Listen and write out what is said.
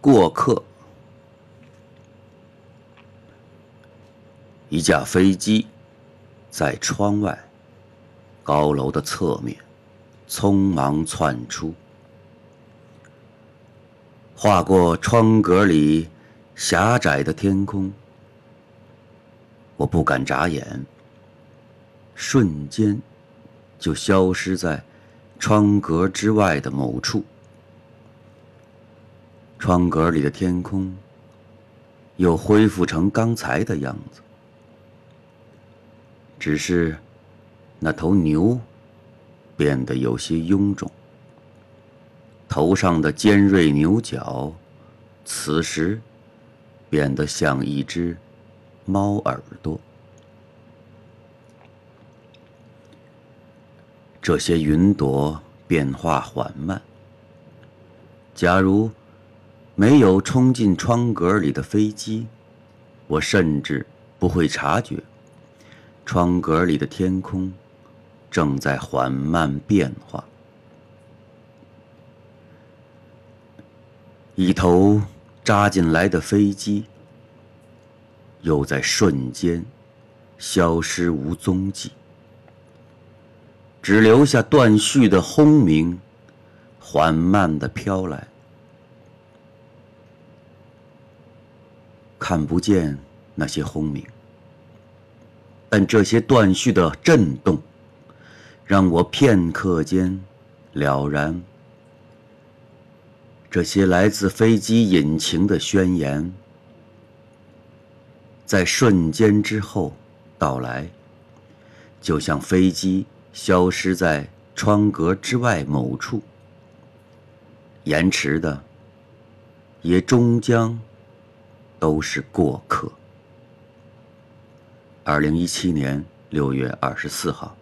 过客。一架飞机在窗外高楼的侧面匆忙窜出，划过窗格里狭窄的天空。我不敢眨眼，瞬间就消失在窗格之外的某处。窗格里的天空又恢复成刚才的样子，只是那头牛变得有些臃肿，头上的尖锐牛角此时变得像一只猫耳朵。这些云朵变化缓慢，假如。没有冲进窗格里的飞机，我甚至不会察觉窗格里的天空正在缓慢变化。一头扎进来的飞机，又在瞬间消失无踪迹，只留下断续的轰鸣，缓慢的飘来。看不见那些轰鸣，但这些断续的震动，让我片刻间了然。这些来自飞机引擎的宣言，在瞬间之后到来，就像飞机消失在窗格之外某处，延迟的，也终将。都是过客。二零一七年六月二十四号。